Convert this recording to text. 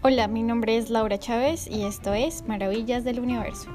Hola, mi nombre es Laura Chávez y esto es Maravillas del Universo.